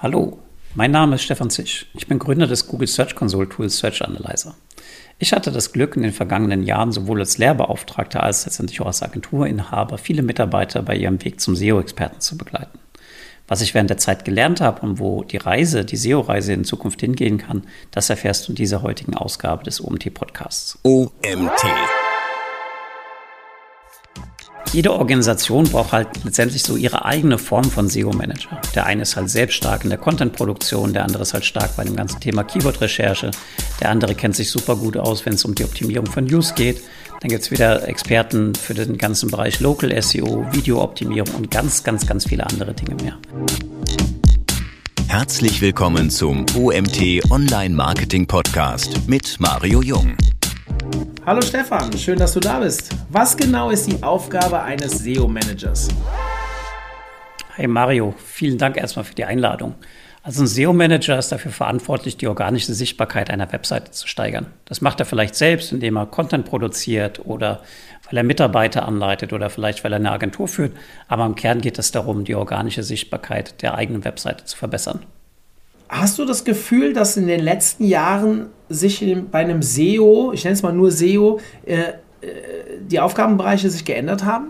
Hallo, mein Name ist Stefan Zisch. Ich bin Gründer des Google Search Console Tools Search Analyzer. Ich hatte das Glück, in den vergangenen Jahren sowohl als Lehrbeauftragter als letztendlich auch als Agenturinhaber viele Mitarbeiter bei ihrem Weg zum SEO-Experten zu begleiten. Was ich während der Zeit gelernt habe und wo die Reise, die SEO-Reise in Zukunft hingehen kann, das erfährst du in dieser heutigen Ausgabe des OMT-Podcasts. OMT. Jede Organisation braucht halt letztendlich so ihre eigene Form von SEO-Manager. Der eine ist halt selbst stark in der Content-Produktion, der andere ist halt stark bei dem ganzen Thema Keyword-Recherche, der andere kennt sich super gut aus, wenn es um die Optimierung von News geht. Dann gibt es wieder Experten für den ganzen Bereich Local SEO, Videooptimierung und ganz, ganz, ganz viele andere Dinge mehr. Herzlich willkommen zum OMT Online Marketing Podcast mit Mario Jung. Hallo Stefan, schön, dass du da bist. Was genau ist die Aufgabe eines SEO-Managers? Hey Mario, vielen Dank erstmal für die Einladung. Also ein SEO-Manager ist dafür verantwortlich, die organische Sichtbarkeit einer Webseite zu steigern. Das macht er vielleicht selbst, indem er Content produziert oder weil er Mitarbeiter anleitet oder vielleicht weil er eine Agentur führt. Aber im Kern geht es darum, die organische Sichtbarkeit der eigenen Webseite zu verbessern. Hast du das Gefühl, dass in den letzten Jahren sich bei einem SEO, ich nenne es mal nur SEO, äh, äh, die Aufgabenbereiche sich geändert haben?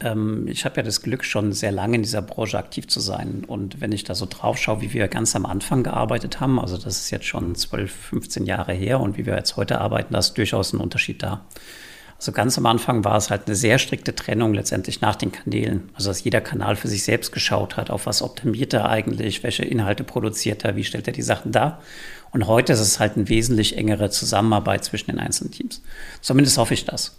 Ähm, ich habe ja das Glück, schon sehr lange in dieser Branche aktiv zu sein. Und wenn ich da so drauf schaue, wie wir ganz am Anfang gearbeitet haben, also das ist jetzt schon 12, 15 Jahre her und wie wir jetzt heute arbeiten, da ist durchaus ein Unterschied da. Also ganz am Anfang war es halt eine sehr strikte Trennung letztendlich nach den Kanälen. Also dass jeder Kanal für sich selbst geschaut hat, auf was optimiert er eigentlich, welche Inhalte produziert er, wie stellt er die Sachen dar. Und heute ist es halt eine wesentlich engere Zusammenarbeit zwischen den einzelnen Teams. Zumindest hoffe ich das.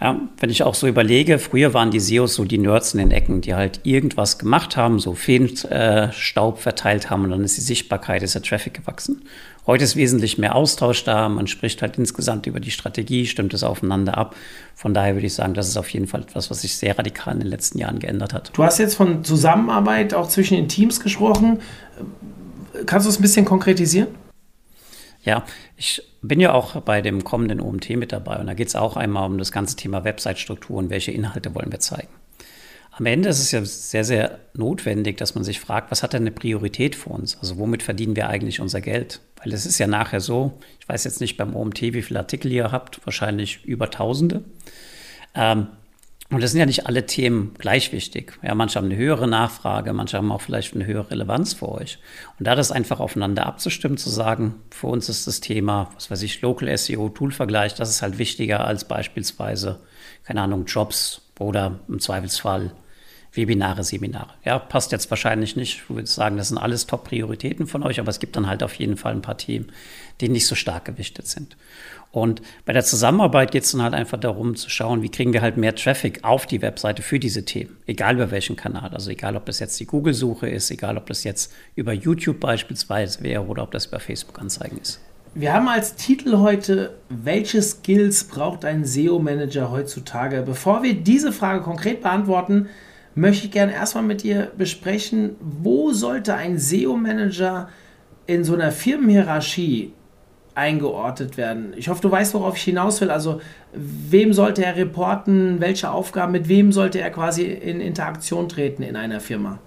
Ja, wenn ich auch so überlege, früher waren die SEOs so die Nerds in den Ecken, die halt irgendwas gemacht haben, so Feenstaub verteilt haben und dann ist die Sichtbarkeit, ist der Traffic gewachsen. Heute ist wesentlich mehr Austausch da, man spricht halt insgesamt über die Strategie, stimmt es aufeinander ab. Von daher würde ich sagen, das ist auf jeden Fall etwas, was sich sehr radikal in den letzten Jahren geändert hat. Du hast jetzt von Zusammenarbeit auch zwischen den Teams gesprochen. Kannst du es ein bisschen konkretisieren? Ja, ich bin ja auch bei dem kommenden OMT mit dabei und da geht es auch einmal um das ganze Thema Website-Struktur und welche Inhalte wollen wir zeigen. Am Ende ist es ja sehr, sehr notwendig, dass man sich fragt, was hat denn eine Priorität für uns? Also womit verdienen wir eigentlich unser Geld? Weil es ist ja nachher so, ich weiß jetzt nicht beim OMT, wie viele Artikel ihr habt, wahrscheinlich über Tausende. Ähm, und das sind ja nicht alle Themen gleich wichtig. Ja, manche haben eine höhere Nachfrage, manche haben auch vielleicht eine höhere Relevanz für euch. Und da das einfach aufeinander abzustimmen, zu sagen, für uns ist das Thema, was weiß ich, Local SEO, Toolvergleich, das ist halt wichtiger als beispielsweise, keine Ahnung, Jobs oder im Zweifelsfall Webinare, Seminare. Ja, passt jetzt wahrscheinlich nicht. Ich würde sagen, das sind alles Top-Prioritäten von euch, aber es gibt dann halt auf jeden Fall ein paar Themen, die nicht so stark gewichtet sind. Und bei der Zusammenarbeit geht es dann halt einfach darum zu schauen, wie kriegen wir halt mehr Traffic auf die Webseite für diese Themen, egal über welchen Kanal. Also egal, ob das jetzt die Google-Suche ist, egal, ob das jetzt über YouTube beispielsweise wäre oder ob das über Facebook-Anzeigen ist. Wir haben als Titel heute, welche Skills braucht ein SEO-Manager heutzutage? Bevor wir diese Frage konkret beantworten, möchte ich gerne erstmal mit dir besprechen, wo sollte ein SEO-Manager in so einer Firmenhierarchie eingeordnet werden. Ich hoffe, du weißt, worauf ich hinaus will. Also, wem sollte er reporten, welche Aufgaben, mit wem sollte er quasi in Interaktion treten in einer Firma?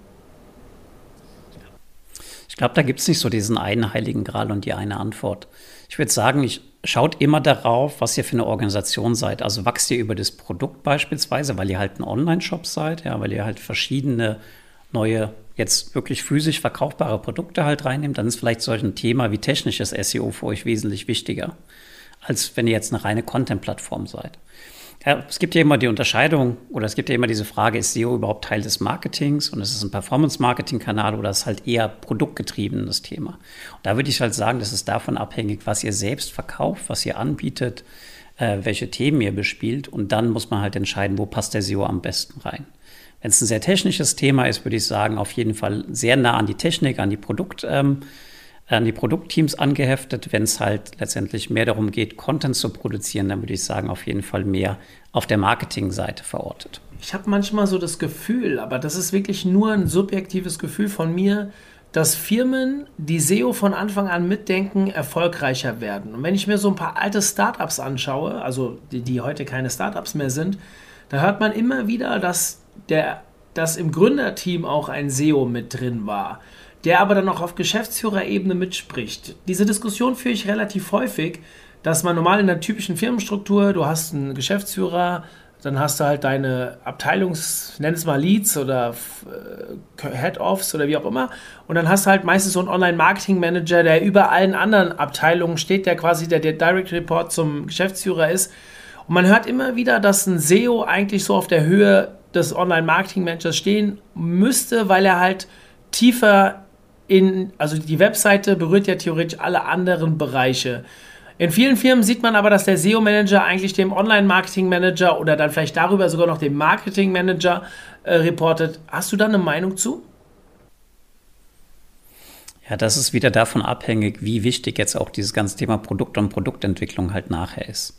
Ich glaube, da gibt es nicht so diesen einen heiligen Gral und die eine Antwort. Ich würde sagen, ich schaut immer darauf, was ihr für eine Organisation seid. Also wachst ihr über das Produkt beispielsweise, weil ihr halt ein Online-Shop seid, ja, weil ihr halt verschiedene neue, jetzt wirklich physisch verkaufbare Produkte halt reinnehmt, dann ist vielleicht solch ein Thema wie technisches SEO für euch wesentlich wichtiger, als wenn ihr jetzt eine reine Content-Plattform seid. Es gibt ja immer die Unterscheidung oder es gibt ja immer diese Frage, ist SEO überhaupt Teil des Marketings und ist es ein Performance-Marketing-Kanal oder ist es halt eher produktgetriebenes Thema? Und da würde ich halt sagen, das ist davon abhängig, was ihr selbst verkauft, was ihr anbietet, äh, welche Themen ihr bespielt und dann muss man halt entscheiden, wo passt der SEO am besten rein. Wenn es ein sehr technisches Thema ist, würde ich sagen, auf jeden Fall sehr nah an die Technik, an die Produkt. Ähm, an die Produktteams angeheftet. Wenn es halt letztendlich mehr darum geht, Content zu produzieren, dann würde ich sagen, auf jeden Fall mehr auf der Marketingseite verortet. Ich habe manchmal so das Gefühl, aber das ist wirklich nur ein subjektives Gefühl von mir, dass Firmen, die SEO von Anfang an mitdenken, erfolgreicher werden. Und wenn ich mir so ein paar alte Startups anschaue, also die, die heute keine Startups mehr sind, da hört man immer wieder, dass, der, dass im Gründerteam auch ein SEO mit drin war der aber dann auch auf Geschäftsführerebene mitspricht. Diese Diskussion führe ich relativ häufig, dass man normal in der typischen Firmenstruktur, du hast einen Geschäftsführer, dann hast du halt deine Abteilungs, nenn es mal Leads oder äh, Head-Offs oder wie auch immer. Und dann hast du halt meistens so einen Online-Marketing-Manager, der über allen anderen Abteilungen steht, der quasi der, der Direct Report zum Geschäftsführer ist. Und man hört immer wieder, dass ein SEO eigentlich so auf der Höhe des Online-Marketing-Managers stehen müsste, weil er halt tiefer in, also die Webseite berührt ja theoretisch alle anderen Bereiche. In vielen Firmen sieht man aber, dass der SEO-Manager eigentlich dem Online-Marketing-Manager oder dann vielleicht darüber sogar noch dem Marketing-Manager äh, reportet. Hast du da eine Meinung zu? Ja, das ist wieder davon abhängig, wie wichtig jetzt auch dieses ganze Thema Produkt und Produktentwicklung halt nachher ist.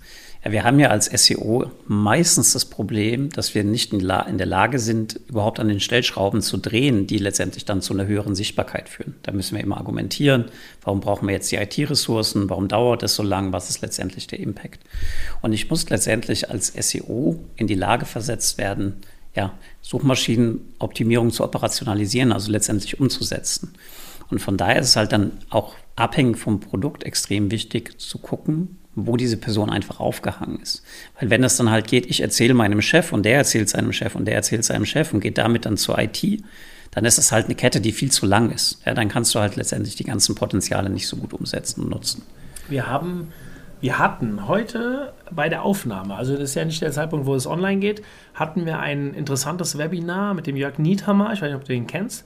Wir haben ja als SEO meistens das Problem, dass wir nicht in, in, der Lage sind, überhaupt an den Stellschrauben zu drehen, die letztendlich dann zu einer höheren Sichtbarkeit führen. Da müssen wir immer argumentieren, warum brauchen wir jetzt die IT-Ressourcen, warum dauert es so lang, was ist letztendlich der Impact. Und ich muss letztendlich als SEO in die Lage versetzt werden, ja, Suchmaschinenoptimierung zu operationalisieren, also letztendlich umzusetzen. Und von daher ist es halt dann auch abhängig vom Produkt extrem wichtig zu gucken, wo diese Person einfach aufgehangen ist. Weil wenn es dann halt geht, ich erzähle meinem Chef und der erzählt seinem Chef und der erzählt seinem Chef und geht damit dann zur IT, dann ist es halt eine Kette, die viel zu lang ist. Ja, dann kannst du halt letztendlich die ganzen Potenziale nicht so gut umsetzen und nutzen. Wir haben, wir hatten heute bei der Aufnahme, also das ist ja nicht der Zeitpunkt, wo es online geht, hatten wir ein interessantes Webinar mit dem Jörg Niethammer, ich weiß nicht, ob du ihn kennst,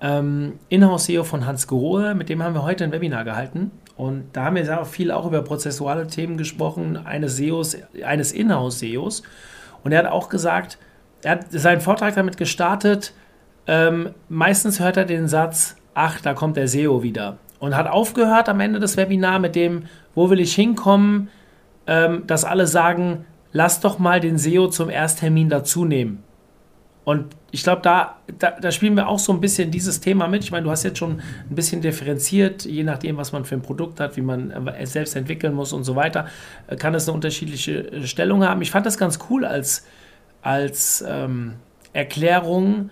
ähm, Inhouse-SEO von Hans Grohe, mit dem haben wir heute ein Webinar gehalten. Und da haben wir sehr viel auch über prozessuale Themen gesprochen, eines SEOs, eines Inhouse-SEOs. Und er hat auch gesagt, er hat seinen Vortrag damit gestartet, ähm, meistens hört er den Satz, ach, da kommt der SEO wieder. Und hat aufgehört am Ende des Webinars mit dem, wo will ich hinkommen, ähm, dass alle sagen, lass doch mal den SEO zum Ersttermin dazu nehmen. Und ich glaube, da, da, da, spielen wir auch so ein bisschen dieses Thema mit. Ich meine, du hast jetzt schon ein bisschen differenziert, je nachdem, was man für ein Produkt hat, wie man es selbst entwickeln muss und so weiter, äh, kann es eine unterschiedliche äh, Stellung haben. Ich fand das ganz cool als, als ähm, Erklärung,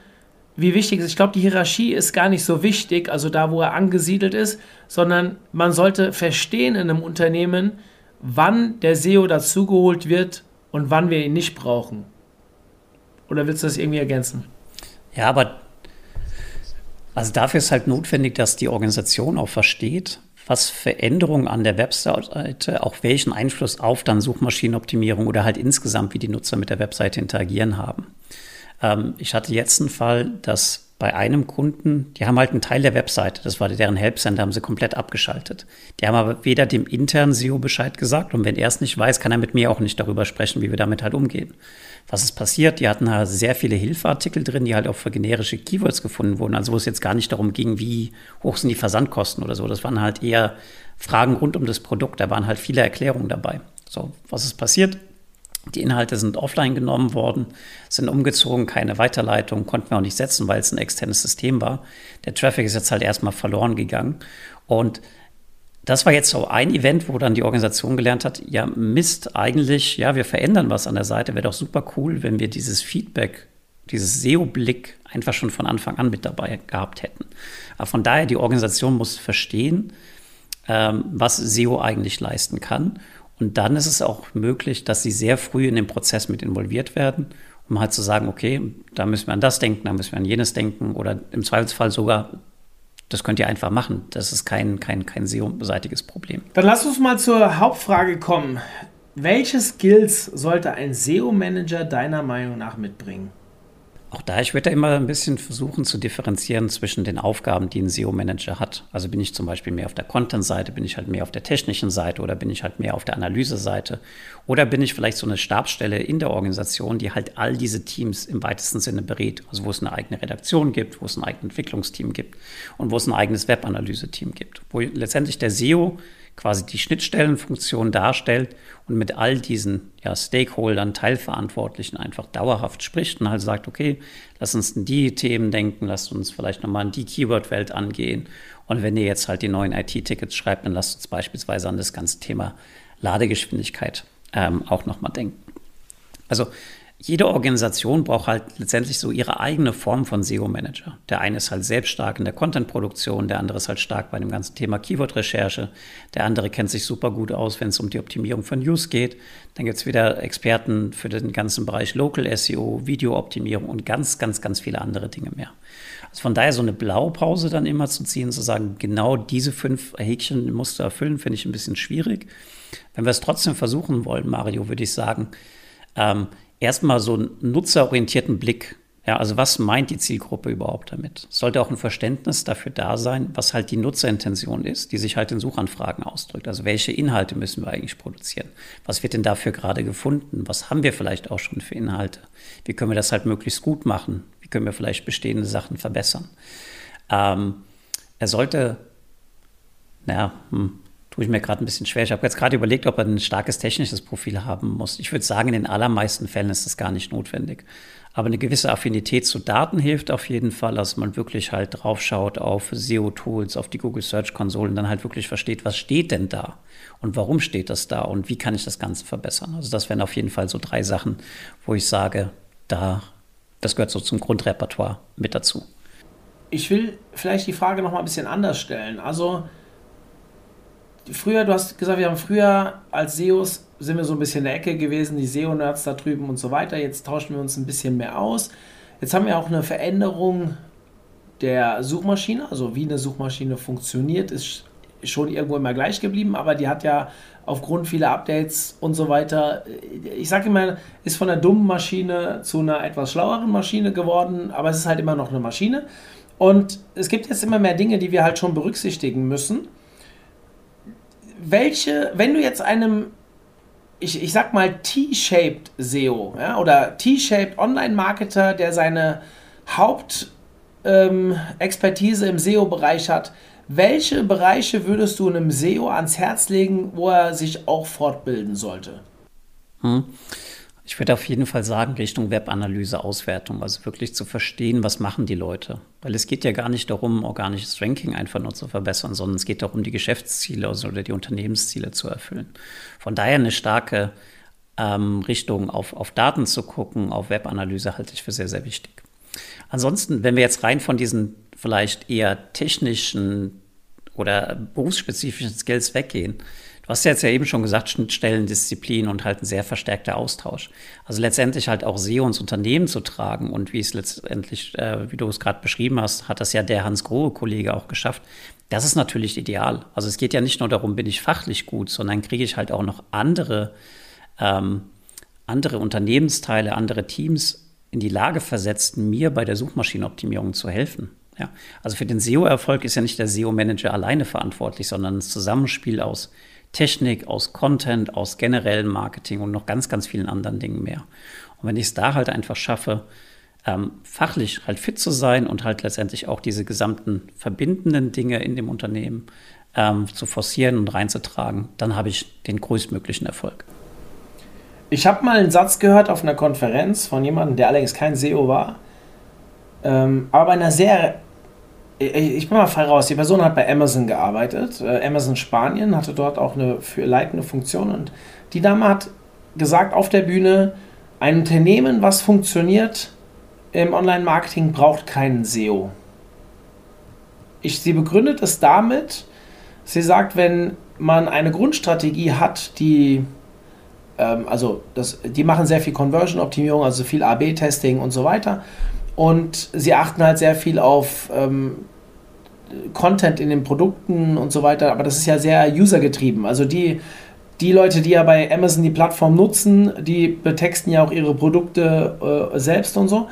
wie wichtig es ist. Ich glaube, die Hierarchie ist gar nicht so wichtig, also da, wo er angesiedelt ist, sondern man sollte verstehen in einem Unternehmen, wann der SEO dazugeholt wird und wann wir ihn nicht brauchen. Oder willst du das irgendwie ergänzen? Ja, aber also dafür ist halt notwendig, dass die Organisation auch versteht, was Veränderungen an der Webseite, auch welchen Einfluss auf dann Suchmaschinenoptimierung oder halt insgesamt, wie die Nutzer mit der Webseite interagieren haben. Ähm, ich hatte jetzt einen Fall, dass bei einem Kunden, die haben halt einen Teil der Webseite, das war deren Helpcenter, haben sie komplett abgeschaltet. Die haben aber weder dem internen SEO Bescheid gesagt und wenn er es nicht weiß, kann er mit mir auch nicht darüber sprechen, wie wir damit halt umgehen. Was ist passiert? Die hatten halt sehr viele Hilfeartikel drin, die halt auch für generische Keywords gefunden wurden. Also wo es jetzt gar nicht darum ging, wie hoch sind die Versandkosten oder so. Das waren halt eher Fragen rund um das Produkt. Da waren halt viele Erklärungen dabei. So, was ist passiert? Die Inhalte sind offline genommen worden, sind umgezogen, keine Weiterleitung, konnten wir auch nicht setzen, weil es ein externes System war. Der Traffic ist jetzt halt erstmal verloren gegangen. Und das war jetzt so ein Event, wo dann die Organisation gelernt hat, ja, Mist, eigentlich, ja, wir verändern was an der Seite. Wäre doch super cool, wenn wir dieses Feedback, dieses SEO-Blick einfach schon von Anfang an mit dabei gehabt hätten. Aber von daher, die Organisation muss verstehen, ähm, was SEO eigentlich leisten kann. Und dann ist es auch möglich, dass sie sehr früh in den Prozess mit involviert werden, um halt zu sagen, okay, da müssen wir an das denken, da müssen wir an jenes denken oder im Zweifelsfall sogar das könnt ihr einfach machen. Das ist kein, kein, kein SEO-seitiges Problem. Dann lass uns mal zur Hauptfrage kommen. Welche Skills sollte ein SEO-Manager deiner Meinung nach mitbringen? Auch da, ich würde da immer ein bisschen versuchen zu differenzieren zwischen den Aufgaben, die ein SEO-Manager hat. Also bin ich zum Beispiel mehr auf der Content-Seite, bin ich halt mehr auf der technischen Seite oder bin ich halt mehr auf der Analyse-Seite oder bin ich vielleicht so eine Stabsstelle in der Organisation, die halt all diese Teams im weitesten Sinne berät. Also wo es eine eigene Redaktion gibt, wo es ein eigenes Entwicklungsteam gibt und wo es ein eigenes Web-Analyse-Team gibt. Wo letztendlich der SEO quasi die Schnittstellenfunktion darstellt und mit all diesen ja, Stakeholdern, Teilverantwortlichen einfach dauerhaft spricht und halt sagt, okay, lass uns in die Themen denken, lasst uns vielleicht nochmal in die Keyword-Welt angehen. Und wenn ihr jetzt halt die neuen IT-Tickets schreibt, dann lasst uns beispielsweise an das ganze Thema Ladegeschwindigkeit ähm, auch nochmal denken. Also jede Organisation braucht halt letztendlich so ihre eigene Form von SEO-Manager. Der eine ist halt selbst stark in der Content-Produktion, der andere ist halt stark bei dem ganzen Thema Keyword-Recherche, der andere kennt sich super gut aus, wenn es um die Optimierung von News geht. Dann gibt es wieder Experten für den ganzen Bereich Local SEO, Video-Optimierung und ganz, ganz, ganz viele andere Dinge mehr. Also von daher so eine Blaupause dann immer zu ziehen, zu sagen, genau diese fünf Häkchen musst du erfüllen, finde ich ein bisschen schwierig. Wenn wir es trotzdem versuchen wollen, Mario, würde ich sagen, ähm, erstmal so einen nutzerorientierten Blick. Ja, also was meint die Zielgruppe überhaupt damit? Es sollte auch ein Verständnis dafür da sein, was halt die Nutzerintention ist, die sich halt in Suchanfragen ausdrückt. Also welche Inhalte müssen wir eigentlich produzieren? Was wird denn dafür gerade gefunden? Was haben wir vielleicht auch schon für Inhalte? Wie können wir das halt möglichst gut machen? Wie können wir vielleicht bestehende Sachen verbessern? Ähm, er sollte, naja, hm, tue ich mir gerade ein bisschen schwer. Ich habe jetzt gerade überlegt, ob er ein starkes technisches Profil haben muss. Ich würde sagen, in den allermeisten Fällen ist das gar nicht notwendig. Aber eine gewisse Affinität zu Daten hilft auf jeden Fall, dass man wirklich halt drauf schaut auf SEO-Tools, auf die Google Search Konsole und dann halt wirklich versteht, was steht denn da und warum steht das da und wie kann ich das Ganze verbessern. Also das wären auf jeden Fall so drei Sachen, wo ich sage, da, das gehört so zum Grundrepertoire mit dazu. Ich will vielleicht die Frage noch mal ein bisschen anders stellen. Also früher, du hast gesagt, wir haben früher als SEOs sind wir so ein bisschen in der Ecke gewesen, die SEO-Nerds da drüben und so weiter. Jetzt tauschen wir uns ein bisschen mehr aus. Jetzt haben wir auch eine Veränderung der Suchmaschine, also wie eine Suchmaschine funktioniert, ist schon irgendwo immer gleich geblieben, aber die hat ja aufgrund vieler Updates und so weiter, ich sage immer, ist von einer dummen Maschine zu einer etwas schlaueren Maschine geworden, aber es ist halt immer noch eine Maschine. Und es gibt jetzt immer mehr Dinge, die wir halt schon berücksichtigen müssen welche, wenn du jetzt einem, ich, ich sag mal, T-shaped SEO ja, oder T-shaped Online-Marketer, der seine Hauptexpertise ähm, im SEO-Bereich hat, welche Bereiche würdest du einem SEO ans Herz legen, wo er sich auch fortbilden sollte? Hm. Ich würde auf jeden Fall sagen, Richtung Webanalyse, Auswertung, also wirklich zu verstehen, was machen die Leute. Weil es geht ja gar nicht darum, organisches Ranking einfach nur zu verbessern, sondern es geht darum, die Geschäftsziele also oder die Unternehmensziele zu erfüllen. Von daher eine starke ähm, Richtung auf, auf Daten zu gucken, auf Webanalyse halte ich für sehr, sehr wichtig. Ansonsten, wenn wir jetzt rein von diesen vielleicht eher technischen oder berufsspezifischen Skills weggehen, Du hast ja jetzt ja eben schon gesagt, Schnittstellen, Disziplin und halt ein sehr verstärkter Austausch. Also letztendlich halt auch SEO ins Unternehmen zu tragen und wie es letztendlich, äh, wie du es gerade beschrieben hast, hat das ja der Hans Grohe-Kollege auch geschafft. Das ist natürlich ideal. Also es geht ja nicht nur darum, bin ich fachlich gut, sondern kriege ich halt auch noch andere, ähm, andere Unternehmensteile, andere Teams in die Lage versetzt, mir bei der Suchmaschinenoptimierung zu helfen. Ja, also für den SEO-Erfolg ist ja nicht der SEO-Manager alleine verantwortlich, sondern das Zusammenspiel aus Technik, aus Content, aus generellem Marketing und noch ganz, ganz vielen anderen Dingen mehr. Und wenn ich es da halt einfach schaffe, ähm, fachlich halt fit zu sein und halt letztendlich auch diese gesamten verbindenden Dinge in dem Unternehmen ähm, zu forcieren und reinzutragen, dann habe ich den größtmöglichen Erfolg. Ich habe mal einen Satz gehört auf einer Konferenz von jemandem, der allerdings kein SEO war, ähm, aber bei einer sehr ich bin mal frei raus. Die Person hat bei Amazon gearbeitet. Äh, Amazon Spanien hatte dort auch eine leitende Funktion. Und die Dame hat gesagt auf der Bühne, ein Unternehmen, was funktioniert im Online-Marketing, braucht keinen SEO. Ich, sie begründet es damit, sie sagt, wenn man eine Grundstrategie hat, die ähm, also das, die machen sehr viel Conversion-Optimierung, also viel AB-Testing und so weiter. Und sie achten halt sehr viel auf ähm, Content in den Produkten und so weiter, aber das ist ja sehr usergetrieben. Also die, die Leute, die ja bei Amazon die Plattform nutzen, die betexten ja auch ihre Produkte äh, selbst und so.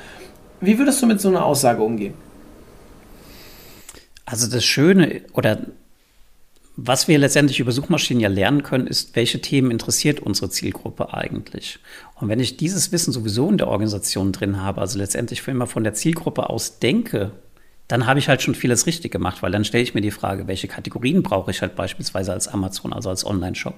Wie würdest du mit so einer Aussage umgehen? Also das Schöne oder was wir letztendlich über Suchmaschinen ja lernen können, ist, welche Themen interessiert unsere Zielgruppe eigentlich. Und wenn ich dieses Wissen sowieso in der Organisation drin habe, also letztendlich immer von der Zielgruppe aus denke, dann habe ich halt schon vieles richtig gemacht, weil dann stelle ich mir die Frage, welche Kategorien brauche ich halt beispielsweise als Amazon, also als Online-Shop?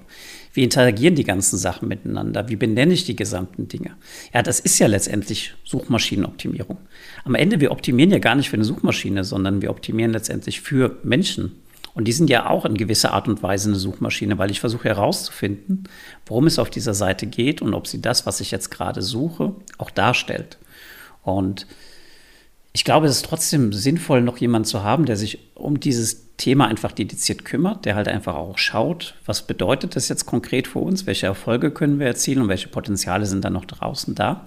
Wie interagieren die ganzen Sachen miteinander? Wie benenne ich die gesamten Dinge? Ja, das ist ja letztendlich Suchmaschinenoptimierung. Am Ende, wir optimieren ja gar nicht für eine Suchmaschine, sondern wir optimieren letztendlich für Menschen Und die sind ja auch in gewisser Art und Weise eine Suchmaschine, weil ich versuche herauszufinden, worum es auf dieser Seite geht und ob sie das, was ich jetzt gerade suche, auch darstellt. Und ich glaube, es ist trotzdem sinnvoll, noch jemanden zu haben, der sich um dieses Thema einfach dediziert kümmert, der halt einfach auch schaut, was bedeutet das jetzt konkret für uns, welche Erfolge können wir erzielen und welche Potenziale sind dann noch draußen da.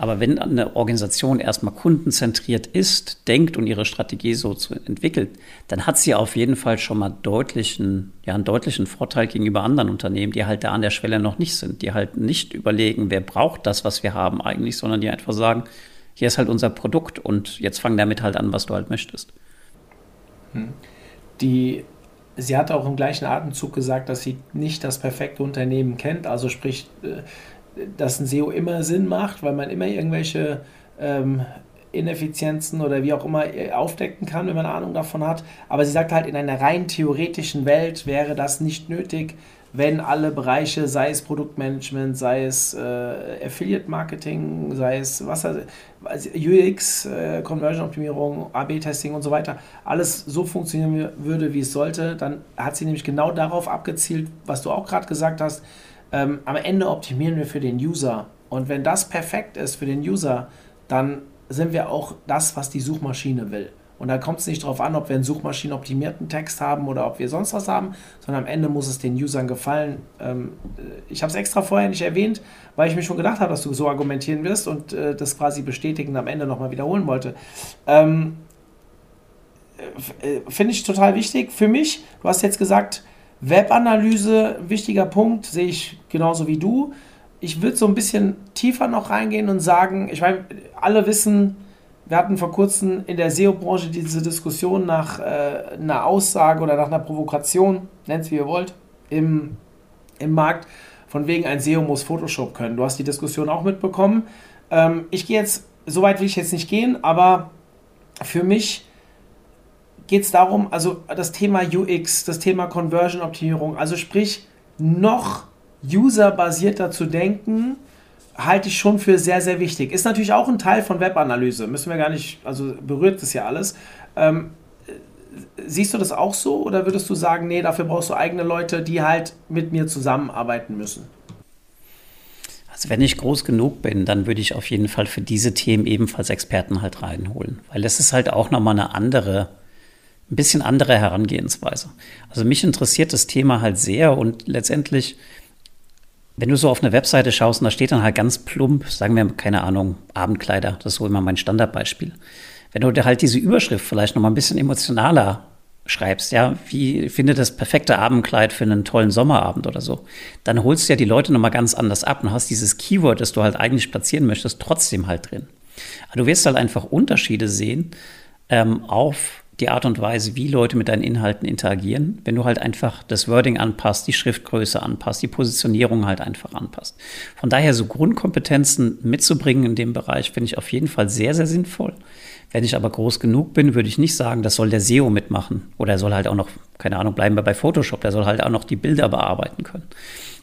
Aber wenn eine Organisation erstmal kundenzentriert ist, denkt und ihre Strategie so entwickelt, dann hat sie auf jeden Fall schon mal deutlichen, ja, einen deutlichen Vorteil gegenüber anderen Unternehmen, die halt da an der Schwelle noch nicht sind, die halt nicht überlegen, wer braucht das, was wir haben eigentlich, sondern die einfach sagen, hier ist halt unser Produkt und jetzt fang damit halt an, was du halt möchtest. Hm. Die, sie hat auch im gleichen Atemzug gesagt, dass sie nicht das perfekte Unternehmen kennt, also sprich, äh, dass ein SEO immer Sinn macht, weil man immer irgendwelche ähm, Ineffizienzen oder wie auch immer äh, aufdecken kann, wenn man Ahnung davon hat. Aber sie sagt halt, in einer rein theoretischen Welt wäre das nicht nötig, wenn alle Bereiche, sei es Produktmanagement, sei es äh, Affiliate Marketing, sei es was, UX, äh, Conversion Optimierung, AB-Testing und so weiter, alles so funktionieren würde, wie es sollte, dann hat sie nämlich genau darauf abgezielt, was du auch gerade gesagt hast. Ähm, am Ende optimieren wir für den User. Und wenn das perfekt ist für den User, dann sind wir auch das, was die Suchmaschine will. Und da kommt es nicht darauf an, ob wir einen suchmaschinenoptimierten Text haben oder ob wir sonst was haben, sondern am Ende muss es den Usern gefallen. Ähm, äh, ich habe es extra vorher nicht erwähnt, weil ich mir schon gedacht habe, dass du so argumentieren wirst und äh, das quasi bestätigend am Ende nochmal wiederholen wollte. Ähm, äh, Finde ich total wichtig für mich. Du hast jetzt gesagt, Webanalyse, wichtiger Punkt, sehe ich genauso wie du. Ich würde so ein bisschen tiefer noch reingehen und sagen, ich meine, alle wissen, wir hatten vor kurzem in der SEO-Branche diese Diskussion nach äh, einer Aussage oder nach einer Provokation, nennt es wie ihr wollt, im, im Markt, von wegen ein SEO muss Photoshop können. Du hast die Diskussion auch mitbekommen. Ähm, ich gehe jetzt, so weit will ich jetzt nicht gehen, aber für mich geht es darum, also das Thema UX, das Thema Conversion-Optimierung, also sprich, noch userbasierter zu denken, halte ich schon für sehr, sehr wichtig. Ist natürlich auch ein Teil von Webanalyse. Müssen wir gar nicht, also berührt das ja alles. Ähm, siehst du das auch so oder würdest du sagen, nee, dafür brauchst du eigene Leute, die halt mit mir zusammenarbeiten müssen? Also wenn ich groß genug bin, dann würde ich auf jeden Fall für diese Themen ebenfalls Experten halt reinholen, weil das ist halt auch nochmal eine andere, ein bisschen andere Herangehensweise. Also mich interessiert das Thema halt sehr und letztendlich wenn du so auf eine Webseite schaust und da steht dann halt ganz plump, sagen wir, keine Ahnung, Abendkleider, das ist so immer mein Standardbeispiel. Wenn du dir halt diese Überschrift vielleicht noch mal ein bisschen emotionaler schreibst, ja, wie finde das perfekte Abendkleid für einen tollen Sommerabend oder so, dann holst du ja die Leute noch mal ganz anders ab und hast dieses Keyword, das du halt eigentlich platzieren möchtest, trotzdem halt drin. Du wirst halt einfach Unterschiede sehen ähm, auf die Art und Weise, wie Leute mit deinen Inhalten interagieren, wenn du halt einfach das Wording anpasst, die Schriftgröße anpasst, die Positionierung halt einfach anpasst. Von daher so Grundkompetenzen mitzubringen in dem Bereich finde ich auf jeden Fall sehr, sehr sinnvoll. Wenn ich aber groß genug bin, würde ich nicht sagen, das soll der SEO mitmachen. Oder er soll halt auch noch, keine Ahnung, bleiben wir bei Photoshop, der soll halt auch noch die Bilder bearbeiten können.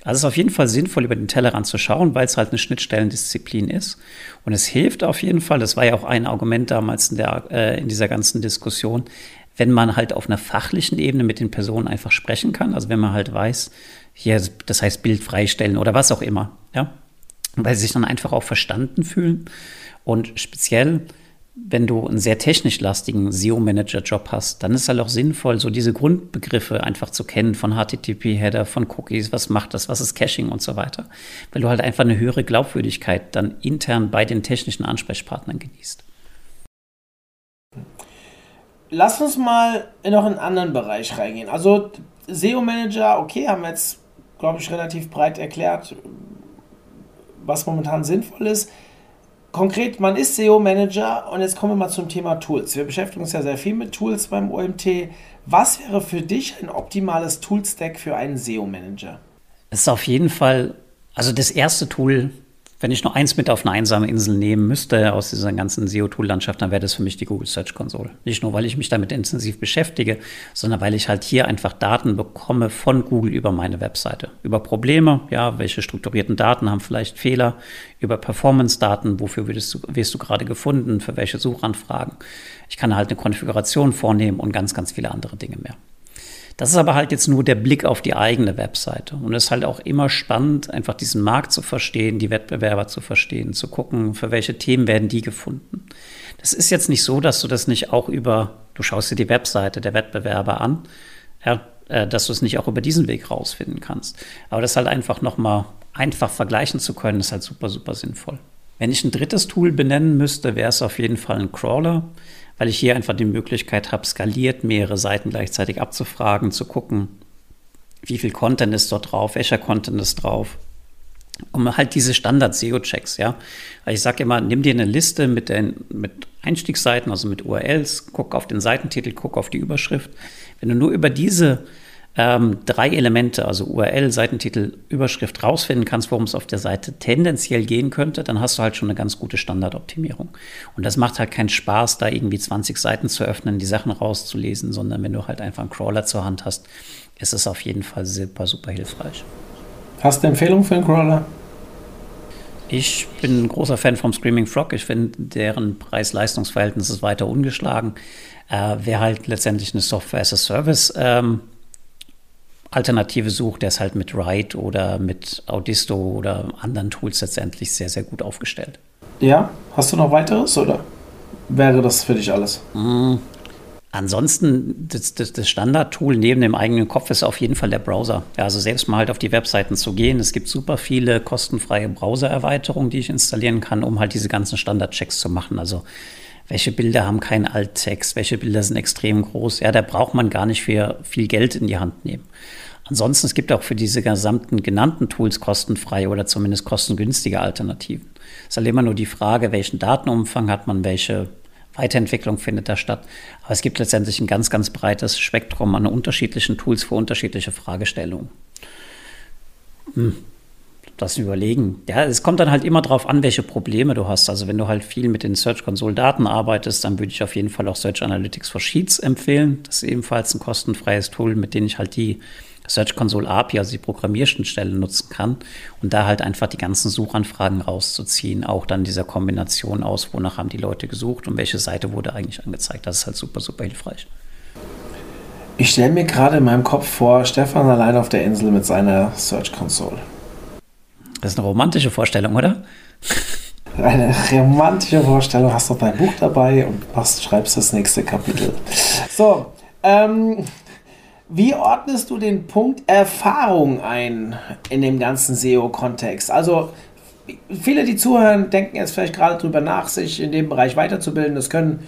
Also es ist auf jeden Fall sinnvoll, über den Tellerrand zu schauen, weil es halt eine Schnittstellendisziplin ist. Und es hilft auf jeden Fall, das war ja auch ein Argument damals in, der, äh, in dieser ganzen Diskussion, wenn man halt auf einer fachlichen Ebene mit den Personen einfach sprechen kann. Also wenn man halt weiß, hier, das heißt Bild freistellen oder was auch immer, ja. Weil sie sich dann einfach auch verstanden fühlen. Und speziell, wenn du einen sehr technisch lastigen SEO-Manager-Job hast, dann ist halt auch sinnvoll, so diese Grundbegriffe einfach zu kennen von HTTP-Header, von Cookies, was macht das, was ist Caching und so weiter. Weil du halt einfach eine höhere Glaubwürdigkeit dann intern bei den technischen Ansprechpartnern genießt. Lass uns mal noch in einen anderen Bereich reingehen. Also SEO-Manager, okay, haben wir jetzt, glaube ich, relativ breit erklärt, was momentan sinnvoll ist konkret, man ist SEO-Manager und jetzt kommen wir mal zum Thema Tools. Wir beschäftigen uns ja sehr viel mit Tools beim OMT. Was wäre für dich ein optimales Toolstack für einen SEO-Manager? Es ist auf jeden Fall, also das erste Tool, wenn ich nur eins mit auf eine einsame Insel nehmen müsste aus dieser ganzen SEO-Tool-Landschaft, dann wäre das für mich die Google Search Console. Nicht nur, weil ich mich damit intensiv beschäftige, sondern weil ich halt hier einfach Daten bekomme von Google über meine Webseite. Über Probleme, ja, welche strukturierten Daten haben vielleicht Fehler, über Performance-Daten, wofür wirst du, wirst du gerade gefunden, für welche Suchanfragen. Ich kann halt eine Konfiguration vornehmen und ganz, ganz viele andere Dinge mehr. Das ist aber halt jetzt nur der Blick auf die eigene Webseite. Und es ist halt auch immer spannend, einfach diesen Markt zu verstehen, die Wettbewerber zu verstehen, zu gucken, für welche Themen werden die gefunden. Das ist jetzt nicht so, dass du das nicht auch über, du schaust dir die Webseite der Wettbewerber an, ja, äh, dass du es nicht auch über diesen Weg rausfinden kannst. Aber das halt einfach nochmal einfach vergleichen zu können, ist halt super, super sinnvoll. Wenn ich ein drittes Tool benennen müsste, wäre es auf jeden Fall ein Crawler, weil ich hier einfach die Möglichkeit habe, skaliert mehrere Seiten gleichzeitig abzufragen, zu gucken, wie viel Content ist dort drauf, welcher Content ist drauf, um halt diese Standard-SEO-Checks, ja. Weil ich sage immer, nimm dir eine Liste mit, den, mit Einstiegsseiten, also mit URLs, guck auf den Seitentitel, guck auf die Überschrift. Wenn du nur über diese ähm, drei Elemente, also URL, Seitentitel, Überschrift rausfinden kannst, worum es auf der Seite tendenziell gehen könnte, dann hast du halt schon eine ganz gute Standardoptimierung. Und das macht halt keinen Spaß, da irgendwie 20 Seiten zu öffnen, die Sachen rauszulesen, sondern wenn du halt einfach einen Crawler zur Hand hast, ist es auf jeden Fall super, super hilfreich. Hast du eine Empfehlung für einen Crawler? Ich bin ein großer Fan vom Screaming Frog. Ich finde, deren Preis-Leistungs-Verhältnis ist weiter ungeschlagen. Äh, wer halt letztendlich eine Software as a Service ähm, Alternative sucht, der ist halt mit Ride oder mit Audisto oder anderen Tools letztendlich sehr, sehr gut aufgestellt. Ja, hast du noch weiteres oder wäre das für dich alles? Mm. Ansonsten, das, das, das Standard-Tool neben dem eigenen Kopf ist auf jeden Fall der Browser. Ja, also selbst mal halt auf die Webseiten zu gehen. Es gibt super viele kostenfreie Browser-Erweiterungen, die ich installieren kann, um halt diese ganzen Standard-Checks zu machen. Also welche Bilder haben keinen Alttext, welche Bilder sind extrem groß. Ja, da braucht man gar nicht für viel Geld in die Hand nehmen. Ansonsten, es gibt auch für diese gesamten genannten Tools kostenfreie oder zumindest kostengünstige Alternativen. Es ist halt immer nur die Frage, welchen Datenumfang hat man, welche Weiterentwicklung findet da statt. Aber es gibt letztendlich ein ganz, ganz breites Spektrum an unterschiedlichen Tools für unterschiedliche Fragestellungen. Hm das überlegen. Ja, es kommt dann halt immer darauf an, welche Probleme du hast. Also wenn du halt viel mit den Search Console Daten arbeitest, dann würde ich auf jeden Fall auch Search Analytics for Sheets empfehlen. Das ist ebenfalls ein kostenfreies Tool, mit dem ich halt die Search Console API, also die Programmierschnittstelle nutzen kann und da halt einfach die ganzen Suchanfragen rauszuziehen, auch dann dieser Kombination aus, wonach haben die Leute gesucht und welche Seite wurde eigentlich angezeigt. Das ist halt super, super hilfreich. Ich stelle mir gerade in meinem Kopf vor, Stefan allein auf der Insel mit seiner Search Console. Das ist eine romantische Vorstellung, oder? Eine romantische Vorstellung. Hast doch dein Buch dabei und machst, schreibst das nächste Kapitel. So, ähm, wie ordnest du den Punkt Erfahrung ein in dem ganzen SEO-Kontext? Also, viele, die zuhören, denken jetzt vielleicht gerade drüber nach, sich in dem Bereich weiterzubilden. Das können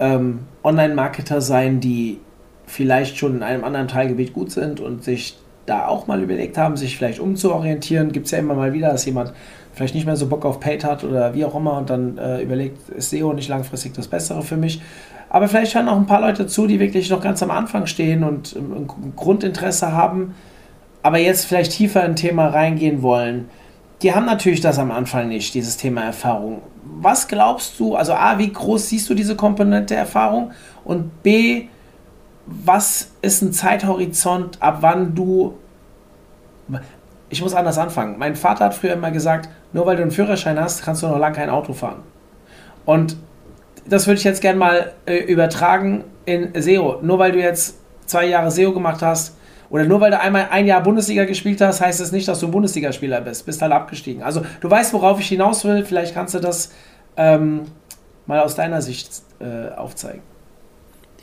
ähm, Online-Marketer sein, die vielleicht schon in einem anderen Teilgebiet gut sind und sich da auch mal überlegt haben, sich vielleicht umzuorientieren. Gibt es ja immer mal wieder, dass jemand vielleicht nicht mehr so Bock auf Paid hat oder wie auch immer und dann äh, überlegt, ist SEO nicht langfristig das Bessere für mich. Aber vielleicht hören auch ein paar Leute zu, die wirklich noch ganz am Anfang stehen und ähm, ein Grundinteresse haben, aber jetzt vielleicht tiefer in ein Thema reingehen wollen. Die haben natürlich das am Anfang nicht, dieses Thema Erfahrung. Was glaubst du, also A, wie groß siehst du diese Komponente Erfahrung und B, was ist ein Zeithorizont, ab wann du. Ich muss anders anfangen. Mein Vater hat früher immer gesagt, nur weil du einen Führerschein hast, kannst du noch lange kein Auto fahren. Und das würde ich jetzt gerne mal äh, übertragen in SEO. Nur weil du jetzt zwei Jahre SEO gemacht hast oder nur weil du einmal ein Jahr Bundesliga gespielt hast, heißt es das nicht, dass du ein Bundesligaspieler bist. Bist halt abgestiegen. Also du weißt, worauf ich hinaus will. Vielleicht kannst du das ähm, mal aus deiner Sicht äh, aufzeigen.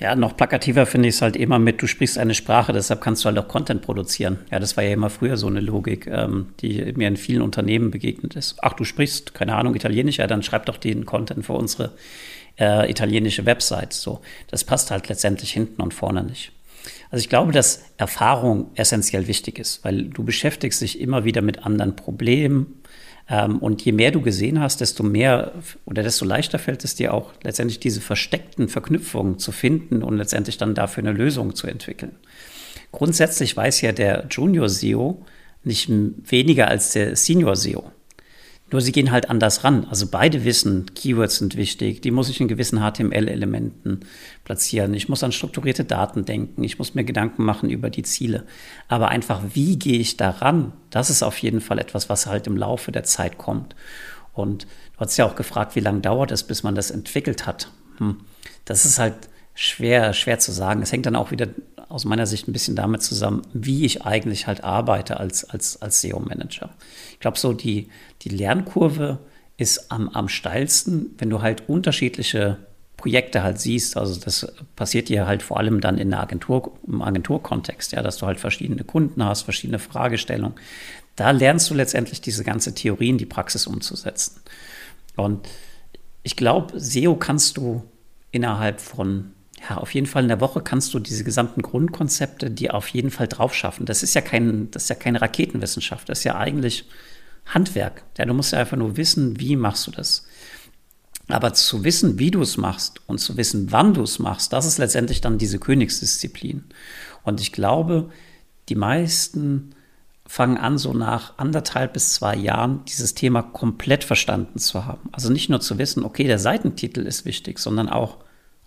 Ja, noch plakativer finde ich es halt immer mit, du sprichst eine Sprache, deshalb kannst du halt auch Content produzieren. Ja, das war ja immer früher so eine Logik, ähm, die mir in vielen Unternehmen begegnet ist. Ach, du sprichst, keine Ahnung, Italienisch, ja, dann schreib doch den Content für unsere äh, italienische Website. So, das passt halt letztendlich hinten und vorne nicht. Also ich glaube, dass Erfahrung essentiell wichtig ist, weil du beschäftigst dich immer wieder mit anderen Problemen, und je mehr du gesehen hast, desto mehr oder desto leichter fällt es dir auch letztendlich diese versteckten Verknüpfungen zu finden und letztendlich dann dafür eine Lösung zu entwickeln. Grundsätzlich weiß ja der Junior SEO nicht weniger als der Senior SEO. Nur sie gehen halt anders ran. Also beide wissen, Keywords sind wichtig, die muss ich in gewissen HTML-Elementen platzieren. Ich muss an strukturierte Daten denken, ich muss mir Gedanken machen über die Ziele. Aber einfach, wie gehe ich daran? Das ist auf jeden Fall etwas, was halt im Laufe der Zeit kommt. Und du hast ja auch gefragt, wie lange dauert es, bis man das entwickelt hat. Hm. Das ist halt schwer, schwer zu sagen. Es hängt dann auch wieder aus meiner Sicht ein bisschen damit zusammen, wie ich eigentlich halt arbeite als, als, als SEO-Manager. Ich glaube, so die, die Lernkurve ist am, am steilsten, wenn du halt unterschiedliche Projekte halt siehst. Also das passiert dir halt vor allem dann in der Agentur, im Agenturkontext, ja, dass du halt verschiedene Kunden hast, verschiedene Fragestellungen. Da lernst du letztendlich diese ganze Theorie in die Praxis umzusetzen. Und ich glaube, SEO kannst du innerhalb von ja, auf jeden Fall in der Woche kannst du diese gesamten Grundkonzepte, die auf jeden Fall drauf schaffen. Das ist ja kein, das ist ja keine Raketenwissenschaft, das ist ja eigentlich Handwerk. Ja, du musst ja einfach nur wissen, wie machst du das. Aber zu wissen, wie du es machst und zu wissen, wann du es machst, das ist letztendlich dann diese Königsdisziplin. Und ich glaube, die meisten fangen an, so nach anderthalb bis zwei Jahren dieses Thema komplett verstanden zu haben. Also nicht nur zu wissen, okay, der Seitentitel ist wichtig, sondern auch,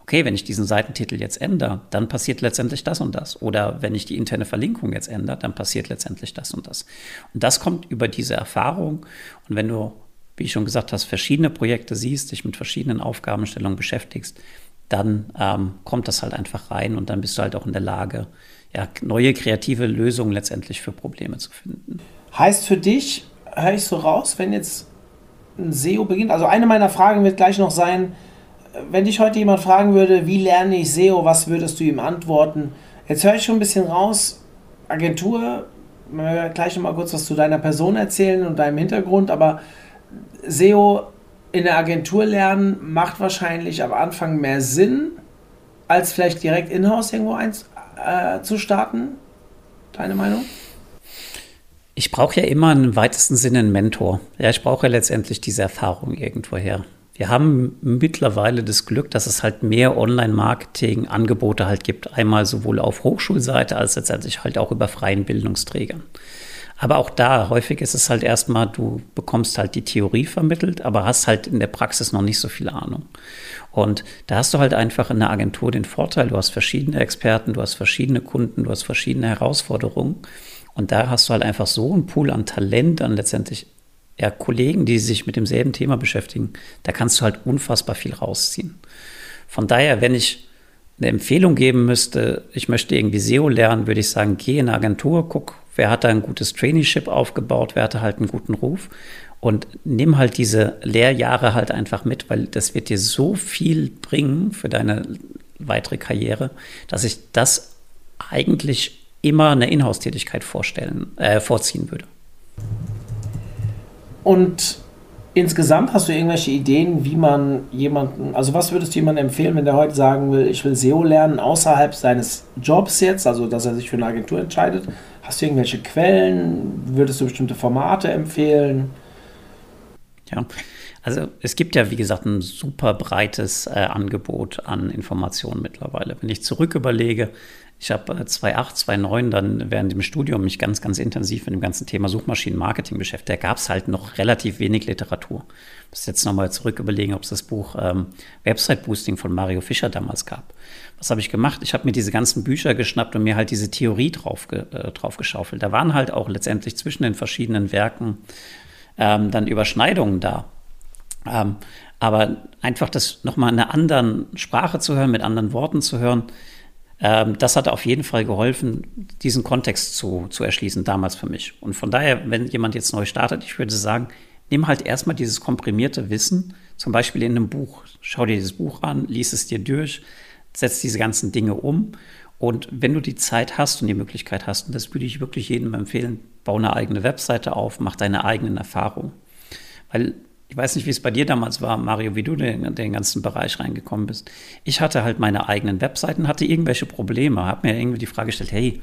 okay, wenn ich diesen Seitentitel jetzt ändere, dann passiert letztendlich das und das. Oder wenn ich die interne Verlinkung jetzt ändere, dann passiert letztendlich das und das. Und das kommt über diese Erfahrung. Und wenn du, wie ich schon gesagt hast, verschiedene Projekte siehst, dich mit verschiedenen Aufgabenstellungen beschäftigst, dann ähm, kommt das halt einfach rein und dann bist du halt auch in der Lage, ja, neue kreative Lösungen letztendlich für Probleme zu finden. Heißt für dich, höre ich so raus, wenn jetzt ein SEO beginnt, also eine meiner Fragen wird gleich noch sein, wenn dich heute jemand fragen würde, wie lerne ich SEO, was würdest du ihm antworten? Jetzt höre ich schon ein bisschen raus, Agentur, gleich nochmal kurz was zu deiner Person erzählen und deinem Hintergrund, aber SEO in der Agentur lernen macht wahrscheinlich am Anfang mehr Sinn, als vielleicht direkt in-house irgendwo eins, äh, zu starten. Deine Meinung? Ich brauche ja immer im weitesten Sinne einen Mentor. Ja, ich brauche ja letztendlich diese Erfahrung irgendwoher. Wir haben mittlerweile das Glück, dass es halt mehr Online-Marketing-Angebote halt gibt. Einmal sowohl auf Hochschulseite als letztendlich halt auch über freien Bildungsträgern. Aber auch da, häufig ist es halt erstmal, du bekommst halt die Theorie vermittelt, aber hast halt in der Praxis noch nicht so viel Ahnung. Und da hast du halt einfach in der Agentur den Vorteil, du hast verschiedene Experten, du hast verschiedene Kunden, du hast verschiedene Herausforderungen. Und da hast du halt einfach so einen Pool an Talent, an letztendlich ja, Kollegen, die sich mit demselben Thema beschäftigen, da kannst du halt unfassbar viel rausziehen. Von daher, wenn ich eine Empfehlung geben müsste, ich möchte irgendwie SEO lernen, würde ich sagen, geh in eine Agentur, guck, wer hat da ein gutes Traineeship aufgebaut, wer hatte halt einen guten Ruf und nimm halt diese Lehrjahre halt einfach mit, weil das wird dir so viel bringen für deine weitere Karriere, dass ich das eigentlich immer eine Inhouse-Tätigkeit äh, vorziehen würde. Und insgesamt hast du irgendwelche Ideen, wie man jemanden, also was würdest du jemandem empfehlen, wenn der heute sagen will, ich will SEO lernen außerhalb seines Jobs jetzt, also dass er sich für eine Agentur entscheidet? Hast du irgendwelche Quellen? Würdest du bestimmte Formate empfehlen? Ja, also es gibt ja, wie gesagt, ein super breites äh, Angebot an Informationen mittlerweile. Wenn ich zurück überlege, ich habe 2008, 2009 dann während dem Studium mich ganz, ganz intensiv mit dem ganzen Thema Suchmaschinenmarketing beschäftigt. Da gab es halt noch relativ wenig Literatur. Ich muss jetzt nochmal zurück überlegen, ob es das Buch ähm, Website Boosting von Mario Fischer damals gab. Was habe ich gemacht? Ich habe mir diese ganzen Bücher geschnappt und mir halt diese Theorie drauf, äh, drauf geschaufelt. Da waren halt auch letztendlich zwischen den verschiedenen Werken ähm, dann Überschneidungen da. Ähm, aber einfach das nochmal in einer anderen Sprache zu hören, mit anderen Worten zu hören, das hat auf jeden Fall geholfen, diesen Kontext zu, zu erschließen, damals für mich. Und von daher, wenn jemand jetzt neu startet, ich würde sagen, nimm halt erstmal dieses komprimierte Wissen, zum Beispiel in einem Buch. Schau dir dieses Buch an, lies es dir durch, setz diese ganzen Dinge um. Und wenn du die Zeit hast und die Möglichkeit hast, und das würde ich wirklich jedem empfehlen, bau eine eigene Webseite auf, mach deine eigenen Erfahrungen. Weil ich weiß nicht, wie es bei dir damals war, Mario, wie du in den ganzen Bereich reingekommen bist. Ich hatte halt meine eigenen Webseiten, hatte irgendwelche Probleme, habe mir irgendwie die Frage gestellt, hey,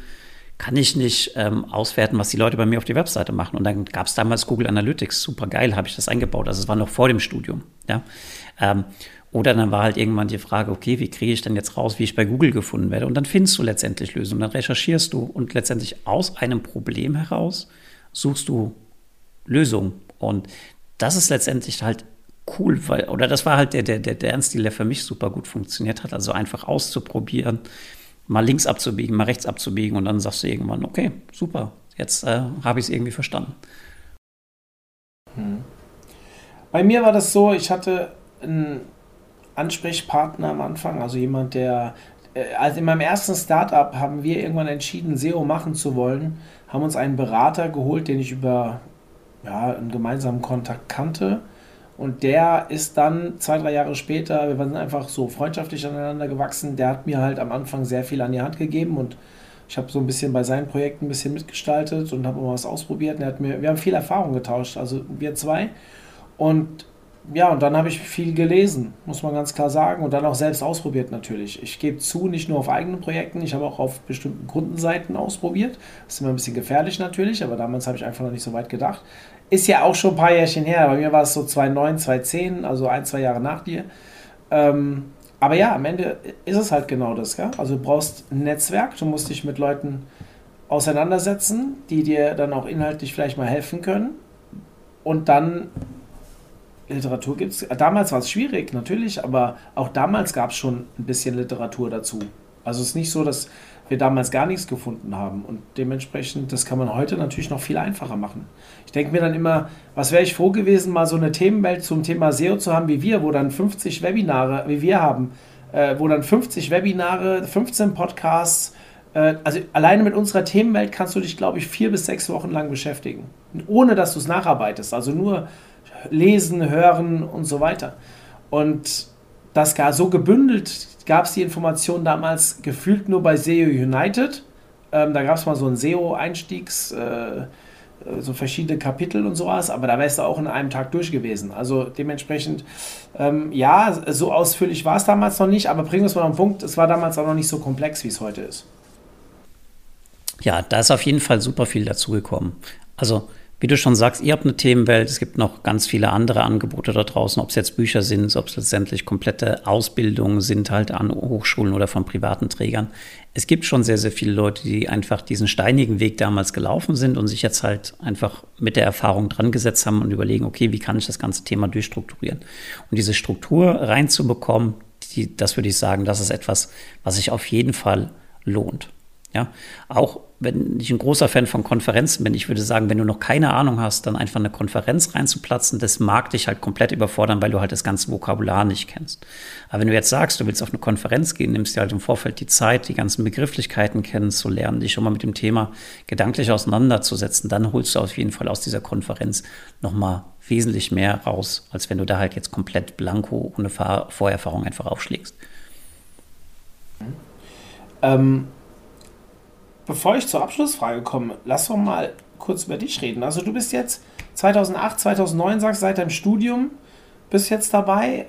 kann ich nicht ähm, auswerten, was die Leute bei mir auf die Webseite machen? Und dann gab es damals Google Analytics, super geil, habe ich das eingebaut. Also es war noch vor dem Studium. Ja? Ähm, oder dann war halt irgendwann die Frage, okay, wie kriege ich denn jetzt raus, wie ich bei Google gefunden werde? Und dann findest du letztendlich Lösungen, dann recherchierst du und letztendlich aus einem Problem heraus suchst du Lösungen. Und das ist letztendlich halt cool, weil, oder das war halt der, der, der Lernstil, der für mich super gut funktioniert hat. Also einfach auszuprobieren, mal links abzubiegen, mal rechts abzubiegen und dann sagst du irgendwann, okay, super, jetzt äh, habe ich es irgendwie verstanden. Hm. Bei mir war das so, ich hatte einen Ansprechpartner am Anfang, also jemand, der äh, also in meinem ersten Startup haben wir irgendwann entschieden, SEO machen zu wollen, haben uns einen Berater geholt, den ich über ja, einen gemeinsamen Kontakt kannte. Und der ist dann zwei, drei Jahre später, wir waren einfach so freundschaftlich aneinander gewachsen, der hat mir halt am Anfang sehr viel an die Hand gegeben und ich habe so ein bisschen bei seinen Projekten ein bisschen mitgestaltet und habe mal was ausprobiert. Und er hat mir, wir haben viel Erfahrung getauscht, also wir zwei. Und ja, und dann habe ich viel gelesen, muss man ganz klar sagen, und dann auch selbst ausprobiert natürlich. Ich gebe zu, nicht nur auf eigenen Projekten, ich habe auch auf bestimmten Kundenseiten ausprobiert. Das ist immer ein bisschen gefährlich natürlich, aber damals habe ich einfach noch nicht so weit gedacht. Ist ja auch schon ein paar Jährchen her, bei mir war es so 2009, 2010, also ein, zwei Jahre nach dir. Ähm, aber ja, am Ende ist es halt genau das. Gell? Also du brauchst ein Netzwerk, du musst dich mit Leuten auseinandersetzen, die dir dann auch inhaltlich vielleicht mal helfen können. Und dann Literatur gibt es. Damals war es schwierig, natürlich, aber auch damals gab es schon ein bisschen Literatur dazu. Also es ist nicht so, dass wir damals gar nichts gefunden haben. Und dementsprechend, das kann man heute natürlich noch viel einfacher machen. Ich denke mir dann immer, was wäre ich froh gewesen, mal so eine Themenwelt zum Thema SEO zu haben wie wir, wo dann 50 Webinare, wie wir haben, äh, wo dann 50 Webinare, 15 Podcasts, äh, also alleine mit unserer Themenwelt kannst du dich, glaube ich, vier bis sechs Wochen lang beschäftigen. Ohne dass du es nacharbeitest. Also nur lesen, hören und so weiter. Und das gar so gebündelt gab es die Information damals gefühlt nur bei SEO United. Ähm, da gab es mal so ein SEO-Einstiegs, äh, so verschiedene Kapitel und sowas, aber da wärst du auch in einem Tag durch gewesen. Also dementsprechend, ähm, ja, so ausführlich war es damals noch nicht, aber bringen wir es mal auf den Punkt, es war damals auch noch nicht so komplex, wie es heute ist. Ja, da ist auf jeden Fall super viel dazugekommen. Also wie du schon sagst, ihr habt eine Themenwelt. Es gibt noch ganz viele andere Angebote da draußen, ob es jetzt Bücher sind, ob es letztendlich komplette Ausbildungen sind, halt an Hochschulen oder von privaten Trägern. Es gibt schon sehr, sehr viele Leute, die einfach diesen steinigen Weg damals gelaufen sind und sich jetzt halt einfach mit der Erfahrung dran gesetzt haben und überlegen, okay, wie kann ich das ganze Thema durchstrukturieren? Und diese Struktur reinzubekommen, die, das würde ich sagen, das ist etwas, was sich auf jeden Fall lohnt. Ja, auch wenn ich ein großer Fan von Konferenzen bin, ich würde sagen, wenn du noch keine Ahnung hast, dann einfach eine Konferenz reinzuplatzen, das mag dich halt komplett überfordern, weil du halt das ganze Vokabular nicht kennst. Aber wenn du jetzt sagst, du willst auf eine Konferenz gehen, nimmst dir halt im Vorfeld die Zeit, die ganzen Begrifflichkeiten kennenzulernen, dich schon mal mit dem Thema gedanklich auseinanderzusetzen, dann holst du auf jeden Fall aus dieser Konferenz nochmal wesentlich mehr raus, als wenn du da halt jetzt komplett blanko ohne Vorerfahrung einfach aufschlägst. Ähm Bevor ich zur Abschlussfrage komme, lass doch mal kurz über dich reden. Also du bist jetzt 2008, 2009, sagst seit deinem Studium, bist jetzt dabei.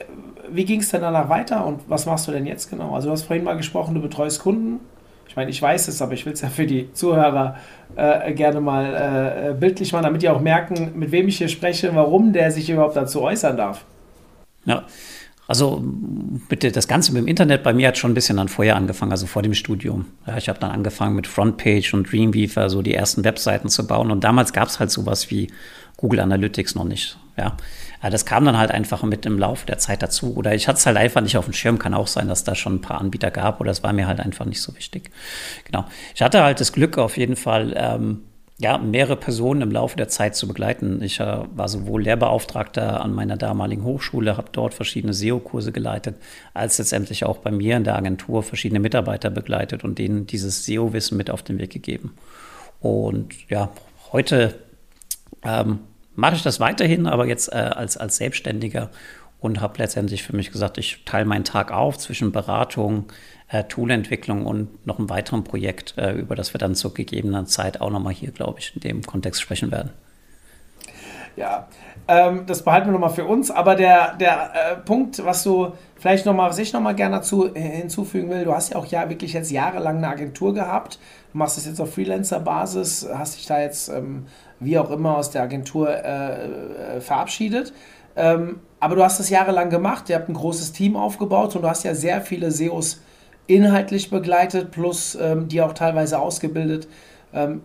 Wie ging es denn danach weiter und was machst du denn jetzt genau? Also du hast vorhin mal gesprochen, du betreust Kunden. Ich meine, ich weiß es, aber ich will es ja für die Zuhörer äh, gerne mal äh, bildlich machen, damit die auch merken, mit wem ich hier spreche, warum der sich überhaupt dazu äußern darf. Ja, also bitte, das Ganze mit dem Internet bei mir hat schon ein bisschen an Feuer angefangen, also vor dem Studium. Ja, ich habe dann angefangen mit Frontpage und Dreamweaver so die ersten Webseiten zu bauen und damals gab es halt sowas wie Google Analytics noch nicht. Ja. ja, das kam dann halt einfach mit im Laufe der Zeit dazu. Oder ich hatte es halt einfach nicht auf dem Schirm. Kann auch sein, dass da schon ein paar Anbieter gab oder es war mir halt einfach nicht so wichtig. Genau. Ich hatte halt das Glück auf jeden Fall, ähm, ja, mehrere Personen im Laufe der Zeit zu begleiten. Ich äh, war sowohl Lehrbeauftragter an meiner damaligen Hochschule, habe dort verschiedene SEO-Kurse geleitet, als letztendlich auch bei mir in der Agentur verschiedene Mitarbeiter begleitet und denen dieses SEO-Wissen mit auf den Weg gegeben. Und ja, heute ähm, mache ich das weiterhin, aber jetzt äh, als, als Selbstständiger und habe letztendlich für mich gesagt, ich teile meinen Tag auf zwischen Beratung, Toolentwicklung und noch einem weiteren Projekt, äh, über das wir dann zur gegebenen Zeit auch nochmal hier, glaube ich, in dem Kontext sprechen werden. Ja, ähm, das behalten wir nochmal für uns. Aber der, der äh, Punkt, was du vielleicht nochmal, sich nochmal gerne dazu äh, hinzufügen will, du hast ja auch ja wirklich jetzt jahrelang eine Agentur gehabt. Du machst das jetzt auf Freelancer-Basis, hast dich da jetzt ähm, wie auch immer aus der Agentur äh, äh verabschiedet. Ähm, aber du hast das jahrelang gemacht, ihr habt ein großes Team aufgebaut und du hast ja sehr viele SEOs inhaltlich begleitet, plus ähm, die auch teilweise ausgebildet. Ähm,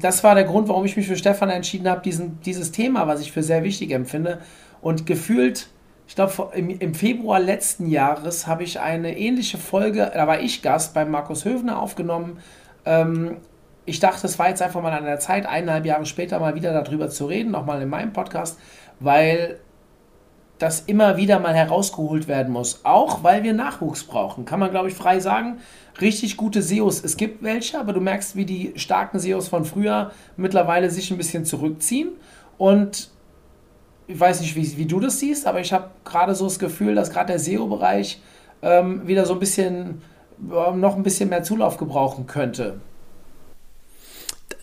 das war der Grund, warum ich mich für Stefan entschieden habe, diesen, dieses Thema, was ich für sehr wichtig empfinde. Und gefühlt, ich glaube, im, im, Februar letzten Jahres habe ich eine ähnliche Folge, da war ich Gast bei Markus Höfner aufgenommen. Ähm, ich dachte, es war jetzt einfach mal an der Zeit, eineinhalb Jahre später mal wieder darüber zu reden, nochmal in meinem Podcast, weil das immer wieder mal herausgeholt werden muss. Auch weil wir Nachwuchs brauchen. Kann man, glaube ich, frei sagen. Richtig gute SEOs. Es gibt welche, aber du merkst, wie die starken SEOs von früher mittlerweile sich ein bisschen zurückziehen. Und ich weiß nicht, wie, wie du das siehst, aber ich habe gerade so das Gefühl, dass gerade der SEO-Bereich ähm, wieder so ein bisschen, äh, noch ein bisschen mehr Zulauf gebrauchen könnte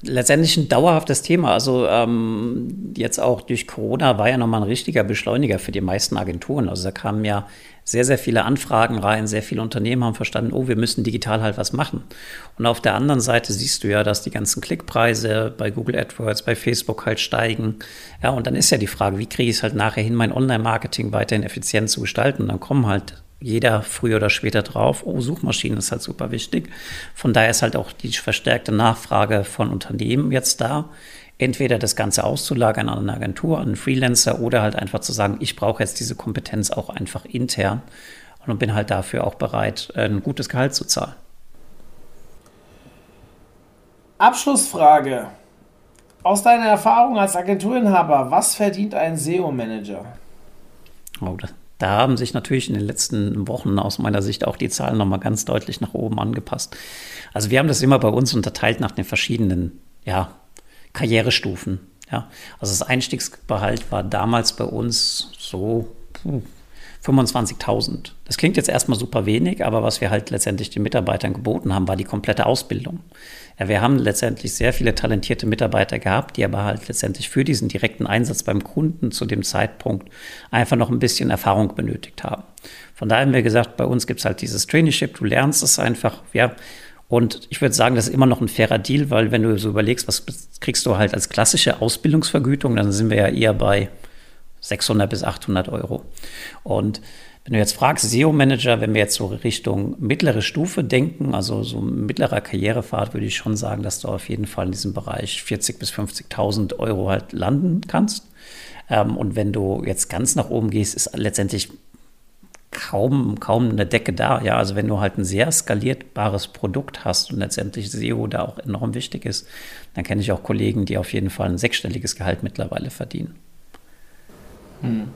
letztendlich ein dauerhaftes Thema. Also ähm, jetzt auch durch Corona war ja nochmal ein richtiger Beschleuniger für die meisten Agenturen. Also da kamen ja sehr, sehr viele Anfragen rein, sehr viele Unternehmen haben verstanden, oh, wir müssen digital halt was machen. Und auf der anderen Seite siehst du ja, dass die ganzen Klickpreise bei Google AdWords, bei Facebook halt steigen. Ja, und dann ist ja die Frage, wie kriege ich es halt nachher hin, mein Online-Marketing weiterhin effizient zu gestalten? Und dann kommen halt jeder früher oder später drauf, oh, Suchmaschinen ist halt super wichtig. Von daher ist halt auch die verstärkte Nachfrage von Unternehmen jetzt da, entweder das Ganze auszulagern an eine Agentur, an einen Freelancer oder halt einfach zu sagen, ich brauche jetzt diese Kompetenz auch einfach intern und bin halt dafür auch bereit, ein gutes Gehalt zu zahlen. Abschlussfrage. Aus deiner Erfahrung als Agenturinhaber, was verdient ein SEO-Manager? Oh, das, da haben sich natürlich in den letzten Wochen aus meiner Sicht auch die Zahlen nochmal ganz deutlich nach oben angepasst. Also wir haben das immer bei uns unterteilt nach den verschiedenen ja, Karrierestufen. Ja. Also das Einstiegsgehalt war damals bei uns so 25.000. Das klingt jetzt erstmal super wenig, aber was wir halt letztendlich den Mitarbeitern geboten haben, war die komplette Ausbildung. Ja, wir haben letztendlich sehr viele talentierte Mitarbeiter gehabt, die aber halt letztendlich für diesen direkten Einsatz beim Kunden zu dem Zeitpunkt einfach noch ein bisschen Erfahrung benötigt haben. Von daher haben wir gesagt, bei uns gibt es halt dieses Traineeship, du lernst es einfach, ja. Und ich würde sagen, das ist immer noch ein fairer Deal, weil wenn du so überlegst, was kriegst du halt als klassische Ausbildungsvergütung, dann sind wir ja eher bei 600 bis 800 Euro. Und wenn du jetzt fragst, SEO-Manager, wenn wir jetzt so Richtung mittlere Stufe denken, also so mittlerer Karrierefahrt, würde ich schon sagen, dass du auf jeden Fall in diesem Bereich 40.000 bis 50.000 Euro halt landen kannst. Ähm, und wenn du jetzt ganz nach oben gehst, ist letztendlich kaum, kaum eine Decke da. Ja, also wenn du halt ein sehr skalierbares Produkt hast und letztendlich SEO da auch enorm wichtig ist, dann kenne ich auch Kollegen, die auf jeden Fall ein sechsstelliges Gehalt mittlerweile verdienen. Hm.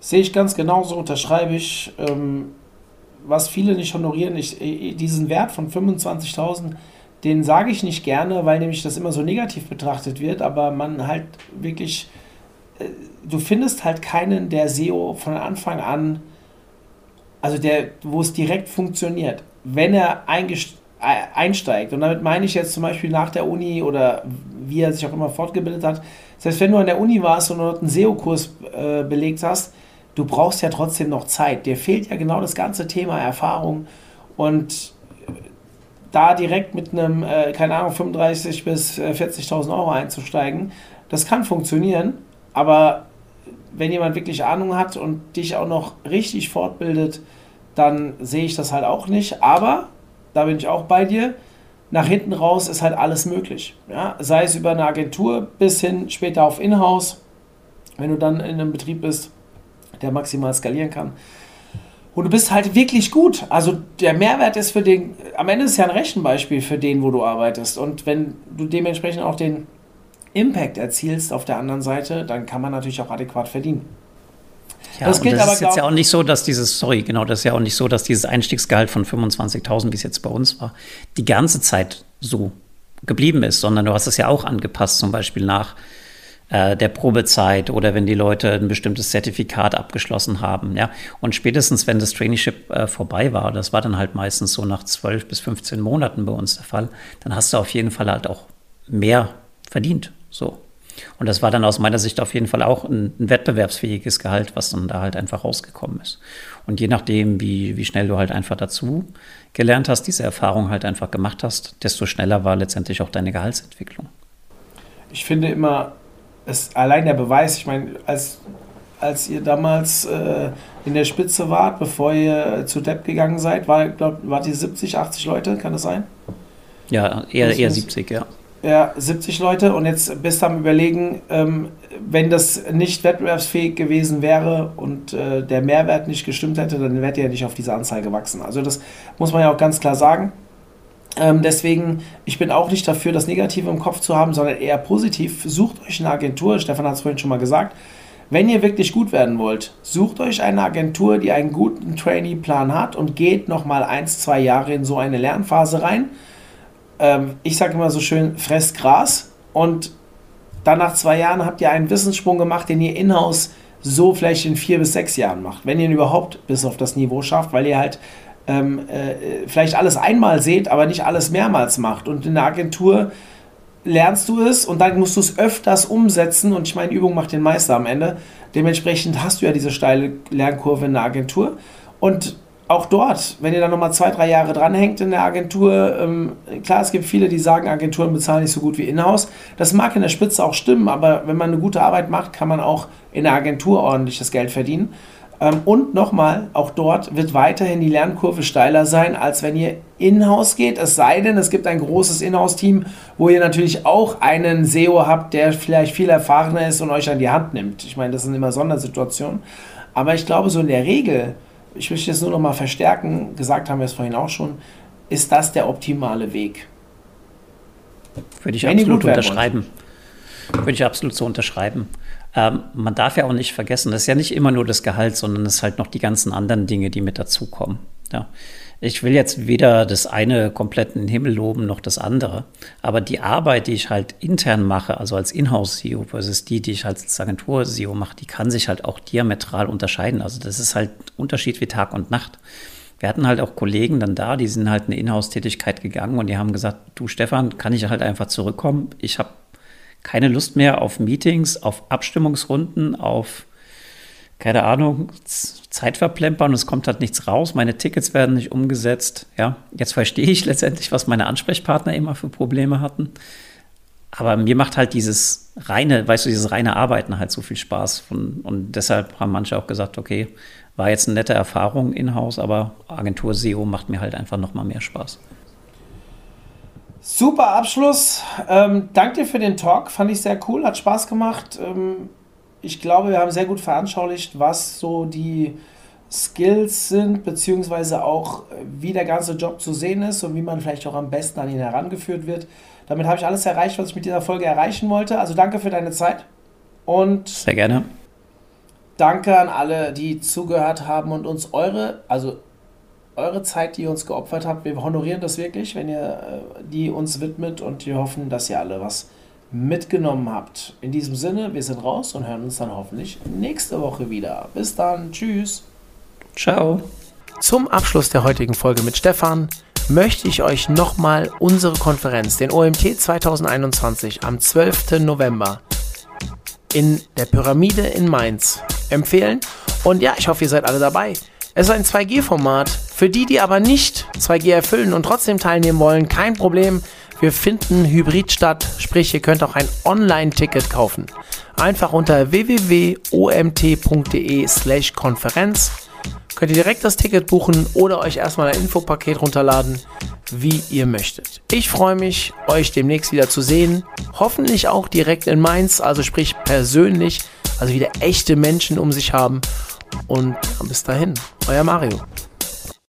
Sehe ich ganz genauso, unterschreibe ich. Ähm, was viele nicht honorieren, ich, äh, diesen Wert von 25.000, den sage ich nicht gerne, weil nämlich das immer so negativ betrachtet wird, aber man halt wirklich, äh, du findest halt keinen, der SEO von Anfang an, also der, wo es direkt funktioniert. Wenn er einsteigt, und damit meine ich jetzt zum Beispiel nach der Uni oder wie er sich auch immer fortgebildet hat, heißt, wenn du an der Uni warst und dort einen SEO-Kurs äh, belegt hast, du brauchst ja trotzdem noch Zeit. Dir fehlt ja genau das ganze Thema Erfahrung und da direkt mit einem, äh, keine Ahnung, 35.000 bis 40.000 äh, Euro einzusteigen, das kann funktionieren, aber wenn jemand wirklich Ahnung hat und dich auch noch richtig fortbildet, dann sehe ich das halt auch nicht. Aber, da bin ich auch bei dir, nach hinten raus ist halt alles möglich. Ja? Sei es über eine Agentur bis hin später auf Inhouse, wenn du dann in einem Betrieb bist, der maximal skalieren kann. Und du bist halt wirklich gut. Also der Mehrwert ist für den, am Ende ist es ja ein Rechenbeispiel für den, wo du arbeitest. Und wenn du dementsprechend auch den Impact erzielst auf der anderen Seite, dann kann man natürlich auch adäquat verdienen. Ja, das gilt das aber ist jetzt ja auch nicht so, dass dieses, sorry, genau, das ist ja auch nicht so, dass dieses Einstiegsgehalt von 25.000, wie es jetzt bei uns war, die ganze Zeit so geblieben ist, sondern du hast es ja auch angepasst, zum Beispiel nach der Probezeit oder wenn die Leute ein bestimmtes Zertifikat abgeschlossen haben. Ja? Und spätestens, wenn das Traineeship äh, vorbei war, das war dann halt meistens so nach 12 bis 15 Monaten bei uns der Fall, dann hast du auf jeden Fall halt auch mehr verdient. So. Und das war dann aus meiner Sicht auf jeden Fall auch ein, ein, wettbewerbsfähiges Gehalt, was dann da halt einfach rausgekommen ist. Und je nachdem, wie, wie schnell du halt einfach dazu gelernt hast, diese Erfahrung halt einfach gemacht hast, desto schneller war letztendlich auch deine Gehaltsentwicklung. Ich finde immer, es allein der Beweis, ich meine, als, als ihr damals äh, in der Spitze wart, bevor ihr zu Depp gegangen seid, war, glaub, wart ihr 70, 80 Leute, kann das sein? Ja, eher, eher 70, ja. Ja, 70 Leute und jetzt bist du am Überlegen, ähm, wenn das nicht wettbewerbsfähig gewesen wäre und äh, der Mehrwert nicht gestimmt hätte, dann wärt ihr ja nicht auf diese Anzahl gewachsen. Also das muss man ja auch ganz klar sagen. Ähm, deswegen, ich bin auch nicht dafür, das Negative im Kopf zu haben, sondern eher positiv. Sucht euch eine Agentur, Stefan hat es vorhin schon mal gesagt. wenn ihr wirklich gut werden wollt, sucht euch eine Agentur, die einen guten Trainee-Plan hat und geht nochmal eins, zwei Jahre in so eine Lernphase rein. Ähm, ich sage immer so schön, fresst Gras und dann nach zwei Jahren habt ihr einen Wissenssprung gemacht, den ihr in-house so vielleicht in vier bis sechs Jahren macht, wenn ihr ihn überhaupt bis auf das Niveau schafft, weil ihr halt ähm, äh, vielleicht alles einmal seht, aber nicht alles mehrmals macht. Und in der Agentur lernst du es und dann musst du es öfters umsetzen und ich meine, Übung macht den Meister am Ende. Dementsprechend hast du ja diese steile Lernkurve in der Agentur und auch dort, wenn ihr dann nochmal zwei, drei Jahre dranhängt in der Agentur, ähm, klar, es gibt viele, die sagen, Agenturen bezahlen nicht so gut wie Inhouse. Das mag in der Spitze auch stimmen, aber wenn man eine gute Arbeit macht, kann man auch in der Agentur ordentliches Geld verdienen. Ähm, und nochmal, auch dort wird weiterhin die Lernkurve steiler sein, als wenn ihr in-house geht. Es sei denn, es gibt ein großes In-house-Team, wo ihr natürlich auch einen SEO habt, der vielleicht viel erfahrener ist und euch an die Hand nimmt. Ich meine, das sind immer Sondersituationen. Aber ich glaube, so in der Regel, ich möchte es nur nochmal verstärken, gesagt haben wir es vorhin auch schon, ist das der optimale Weg. Würde ich Wenn absolut unterschreiben. Würde ich absolut so unterschreiben. Ähm, man darf ja auch nicht vergessen, das ist ja nicht immer nur das Gehalt, sondern es ist halt noch die ganzen anderen Dinge, die mit dazukommen. Ja. Ich will jetzt weder das eine komplett in den Himmel loben, noch das andere. Aber die Arbeit, die ich halt intern mache, also als Inhouse-SEO versus die, die ich halt als Agentur-SEO mache, die kann sich halt auch diametral unterscheiden. Also das ist halt Unterschied wie Tag und Nacht. Wir hatten halt auch Kollegen dann da, die sind halt in eine Inhouse-Tätigkeit gegangen und die haben gesagt, du Stefan, kann ich halt einfach zurückkommen? Ich habe keine Lust mehr auf Meetings, auf Abstimmungsrunden, auf, keine Ahnung, Zeit verplempern und es kommt halt nichts raus. Meine Tickets werden nicht umgesetzt. Ja, jetzt verstehe ich letztendlich, was meine Ansprechpartner immer für Probleme hatten. Aber mir macht halt dieses reine, weißt du, dieses reine Arbeiten halt so viel Spaß. Und, und deshalb haben manche auch gesagt, okay, war jetzt eine nette Erfahrung in-house, aber Agentur SEO macht mir halt einfach nochmal mehr Spaß. Super Abschluss. Ähm, danke dir für den Talk. Fand ich sehr cool, hat Spaß gemacht. Ähm, ich glaube, wir haben sehr gut veranschaulicht, was so die Skills sind, beziehungsweise auch, wie der ganze Job zu sehen ist und wie man vielleicht auch am besten an ihn herangeführt wird. Damit habe ich alles erreicht, was ich mit dieser Folge erreichen wollte. Also danke für deine Zeit und sehr gerne. Danke an alle, die zugehört haben und uns eure, also eure Zeit, die ihr uns geopfert habt. Wir honorieren das wirklich, wenn ihr äh, die uns widmet und wir hoffen, dass ihr alle was mitgenommen habt. In diesem Sinne, wir sind raus und hören uns dann hoffentlich nächste Woche wieder. Bis dann, tschüss. Ciao. Zum Abschluss der heutigen Folge mit Stefan möchte ich euch nochmal unsere Konferenz, den OMT 2021 am 12. November in der Pyramide in Mainz empfehlen. Und ja, ich hoffe, ihr seid alle dabei. Es ist ein 2G-Format. Für die, die aber nicht 2G erfüllen und trotzdem teilnehmen wollen, kein Problem. Wir finden Hybrid statt, sprich ihr könnt auch ein Online-Ticket kaufen. Einfach unter www.omt.de slash Konferenz könnt ihr direkt das Ticket buchen oder euch erstmal ein Infopaket runterladen, wie ihr möchtet. Ich freue mich, euch demnächst wieder zu sehen. Hoffentlich auch direkt in Mainz, also sprich persönlich, also wieder echte Menschen um sich haben und bis dahin, euer Mario.